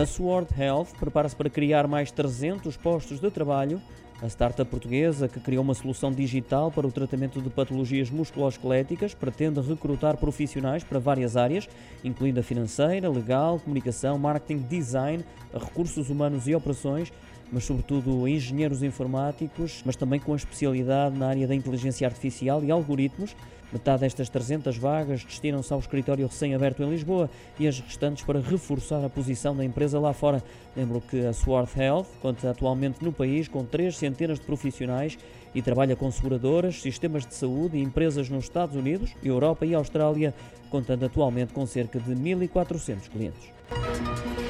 A Sword Health prepara-se para criar mais 300 postos de trabalho. A startup portuguesa, que criou uma solução digital para o tratamento de patologias musculoesqueléticas, pretende recrutar profissionais para várias áreas, incluindo a financeira, legal, comunicação, marketing, design, recursos humanos e operações, mas sobretudo engenheiros informáticos, mas também com a especialidade na área da inteligência artificial e algoritmos. Metade destas 300 vagas destinam-se ao escritório recém-aberto em Lisboa e as restantes para reforçar a posição da empresa lá fora. Lembro que a Swarth Health conta atualmente no país com três centenas de profissionais e trabalha com seguradoras, sistemas de saúde e empresas nos Estados Unidos, Europa e Austrália, contando atualmente com cerca de 1.400 clientes.